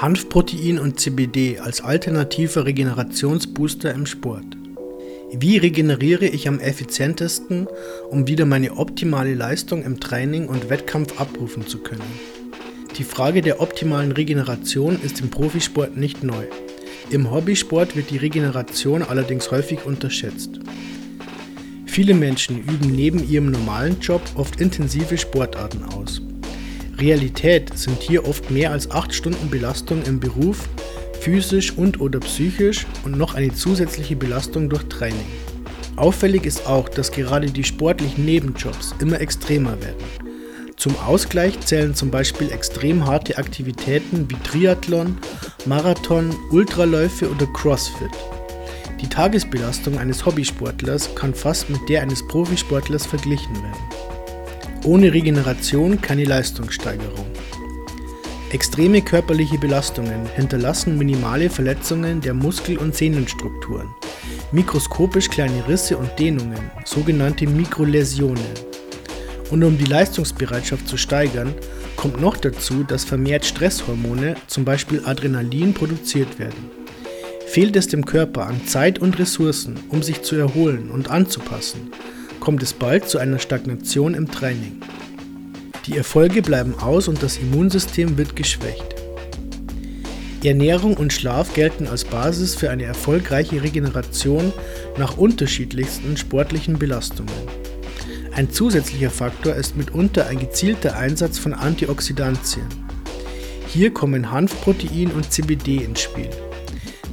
Hanfprotein und CBD als alternativer Regenerationsbooster im Sport. Wie regeneriere ich am effizientesten, um wieder meine optimale Leistung im Training und Wettkampf abrufen zu können? Die Frage der optimalen Regeneration ist im Profisport nicht neu. Im Hobbysport wird die Regeneration allerdings häufig unterschätzt. Viele Menschen üben neben ihrem normalen Job oft intensive Sportarten aus. Realität sind hier oft mehr als 8 Stunden Belastung im Beruf, physisch und/oder psychisch und noch eine zusätzliche Belastung durch Training. Auffällig ist auch, dass gerade die sportlichen Nebenjobs immer extremer werden. Zum Ausgleich zählen zum Beispiel extrem harte Aktivitäten wie Triathlon, Marathon, Ultraläufe oder CrossFit. Die Tagesbelastung eines Hobbysportlers kann fast mit der eines Profisportlers verglichen werden. Ohne Regeneration keine Leistungssteigerung. Extreme körperliche Belastungen hinterlassen minimale Verletzungen der Muskel- und Sehnenstrukturen, mikroskopisch kleine Risse und Dehnungen, sogenannte Mikroläsionen. Und um die Leistungsbereitschaft zu steigern, kommt noch dazu, dass vermehrt Stresshormone, zum Beispiel Adrenalin, produziert werden. Fehlt es dem Körper an Zeit und Ressourcen, um sich zu erholen und anzupassen, kommt es bald zu einer Stagnation im Training. Die Erfolge bleiben aus und das Immunsystem wird geschwächt. Ernährung und Schlaf gelten als Basis für eine erfolgreiche Regeneration nach unterschiedlichsten sportlichen Belastungen. Ein zusätzlicher Faktor ist mitunter ein gezielter Einsatz von Antioxidantien. Hier kommen Hanfprotein und CBD ins Spiel.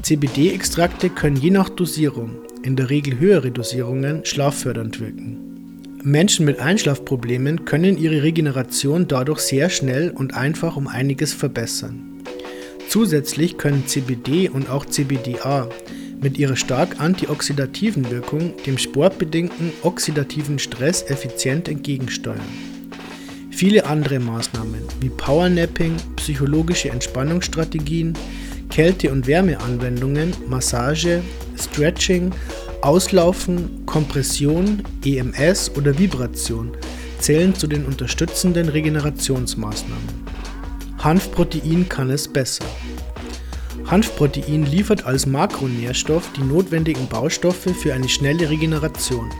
CBD-Extrakte können je nach Dosierung in der Regel höhere Dosierungen schlaffördernd wirken. Menschen mit Einschlafproblemen können ihre Regeneration dadurch sehr schnell und einfach um einiges verbessern. Zusätzlich können CBD und auch CBDA mit ihrer stark antioxidativen Wirkung dem sportbedingten oxidativen Stress effizient entgegensteuern. Viele andere Maßnahmen wie Powernapping, psychologische Entspannungsstrategien, Kälte- und Wärmeanwendungen, Massage, Stretching, Auslaufen, Kompression, EMS oder Vibration zählen zu den unterstützenden Regenerationsmaßnahmen. Hanfprotein kann es besser. Hanfprotein liefert als Makronährstoff die notwendigen Baustoffe für eine schnelle Regeneration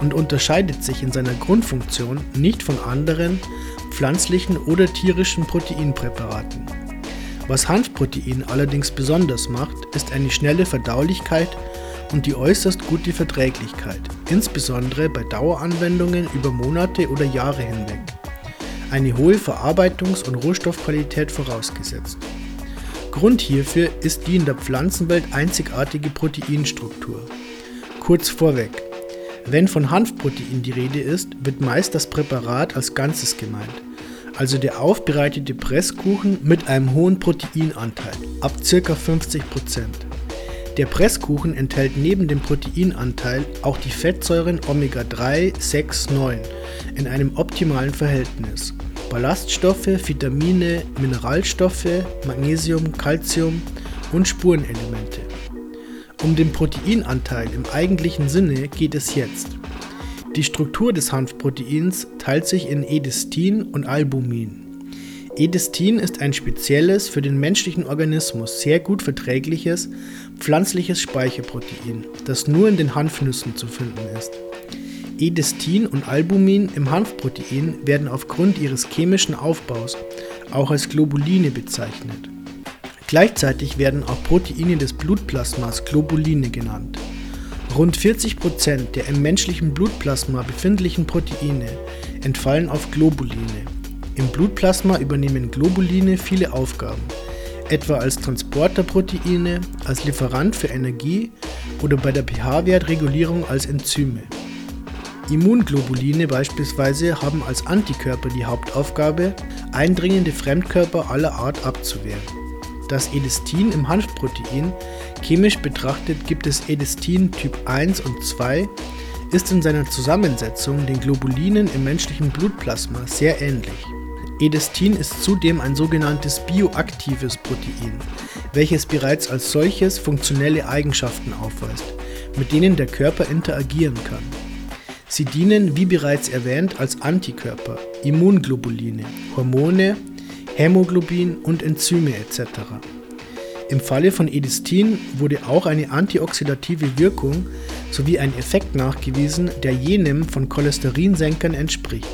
und unterscheidet sich in seiner Grundfunktion nicht von anderen pflanzlichen oder tierischen Proteinpräparaten. Was Hanfprotein allerdings besonders macht, ist eine schnelle Verdaulichkeit und die äußerst gute Verträglichkeit, insbesondere bei Daueranwendungen über Monate oder Jahre hinweg. Eine hohe Verarbeitungs- und Rohstoffqualität vorausgesetzt. Grund hierfür ist die in der Pflanzenwelt einzigartige Proteinstruktur. Kurz vorweg, wenn von Hanfprotein die Rede ist, wird meist das Präparat als Ganzes gemeint also der aufbereitete Presskuchen mit einem hohen Proteinanteil, ab ca. 50%. Der Presskuchen enthält neben dem Proteinanteil auch die Fettsäuren Omega-3, 6, 9 in einem optimalen Verhältnis. Ballaststoffe, Vitamine, Mineralstoffe, Magnesium, Calcium und Spurenelemente. Um den Proteinanteil im eigentlichen Sinne geht es jetzt. Die Struktur des Hanfproteins teilt sich in Edestin und Albumin. Edestin ist ein spezielles, für den menschlichen Organismus sehr gut verträgliches pflanzliches Speicherprotein, das nur in den Hanfnüssen zu finden ist. Edestin und Albumin im Hanfprotein werden aufgrund ihres chemischen Aufbaus auch als Globuline bezeichnet. Gleichzeitig werden auch Proteine des Blutplasmas Globuline genannt. Rund 40 Prozent der im menschlichen Blutplasma befindlichen Proteine entfallen auf Globuline. Im Blutplasma übernehmen Globuline viele Aufgaben, etwa als Transporterproteine, als Lieferant für Energie oder bei der pH-Wertregulierung als Enzyme. Immunglobuline beispielsweise haben als Antikörper die Hauptaufgabe, eindringende Fremdkörper aller Art abzuwehren. Das Edestin im Hanfprotein, chemisch betrachtet gibt es Edestin Typ 1 und 2, ist in seiner Zusammensetzung den Globulinen im menschlichen Blutplasma sehr ähnlich. Edestin ist zudem ein sogenanntes bioaktives Protein, welches bereits als solches funktionelle Eigenschaften aufweist, mit denen der Körper interagieren kann. Sie dienen, wie bereits erwähnt, als Antikörper, Immunglobuline, Hormone, Hämoglobin und Enzyme etc. Im Falle von Edistin wurde auch eine antioxidative Wirkung sowie ein Effekt nachgewiesen, der jenem von Cholesterinsenkern entspricht.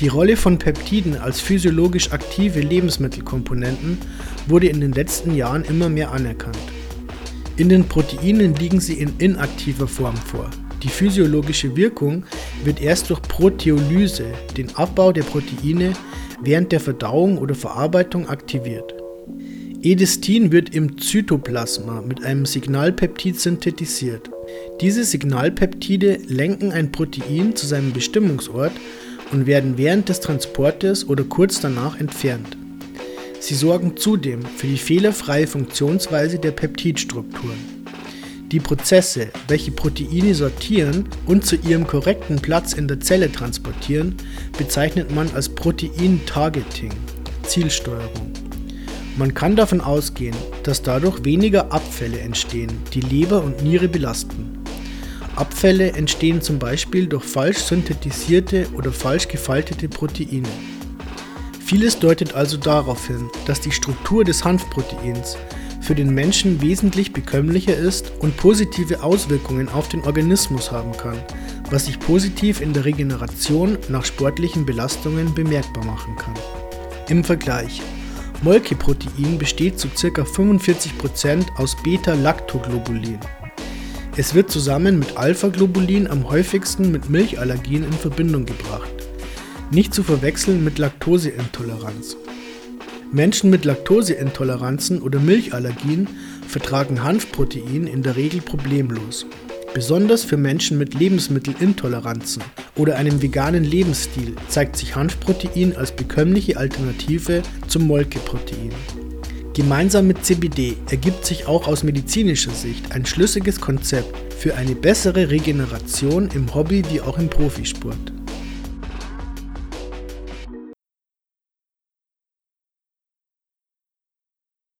Die Rolle von Peptiden als physiologisch aktive Lebensmittelkomponenten wurde in den letzten Jahren immer mehr anerkannt. In den Proteinen liegen sie in inaktiver Form vor. Die physiologische Wirkung wird erst durch Proteolyse, den Abbau der Proteine, während der Verdauung oder Verarbeitung aktiviert. Edistin wird im Zytoplasma mit einem Signalpeptid synthetisiert. Diese Signalpeptide lenken ein Protein zu seinem Bestimmungsort und werden während des Transportes oder kurz danach entfernt. Sie sorgen zudem für die fehlerfreie Funktionsweise der Peptidstrukturen. Die Prozesse, welche Proteine sortieren und zu ihrem korrekten Platz in der Zelle transportieren, bezeichnet man als Protein-Targeting, Zielsteuerung. Man kann davon ausgehen, dass dadurch weniger Abfälle entstehen, die Leber und Niere belasten. Abfälle entstehen zum Beispiel durch falsch synthetisierte oder falsch gefaltete Proteine. Vieles deutet also darauf hin, dass die Struktur des Hanfproteins für den Menschen wesentlich bekömmlicher ist und positive Auswirkungen auf den Organismus haben kann, was sich positiv in der Regeneration nach sportlichen Belastungen bemerkbar machen kann. Im Vergleich. Molkeprotein besteht zu ca. 45% aus Beta-Lactoglobulin. Es wird zusammen mit Alpha-Globulin am häufigsten mit Milchallergien in Verbindung gebracht. Nicht zu verwechseln mit Laktoseintoleranz. Menschen mit Laktoseintoleranzen oder Milchallergien vertragen Hanfprotein in der Regel problemlos. Besonders für Menschen mit Lebensmittelintoleranzen oder einem veganen Lebensstil zeigt sich Hanfprotein als bekömmliche Alternative zum Molkeprotein. Gemeinsam mit CBD ergibt sich auch aus medizinischer Sicht ein schlüssiges Konzept für eine bessere Regeneration im Hobby wie auch im Profisport.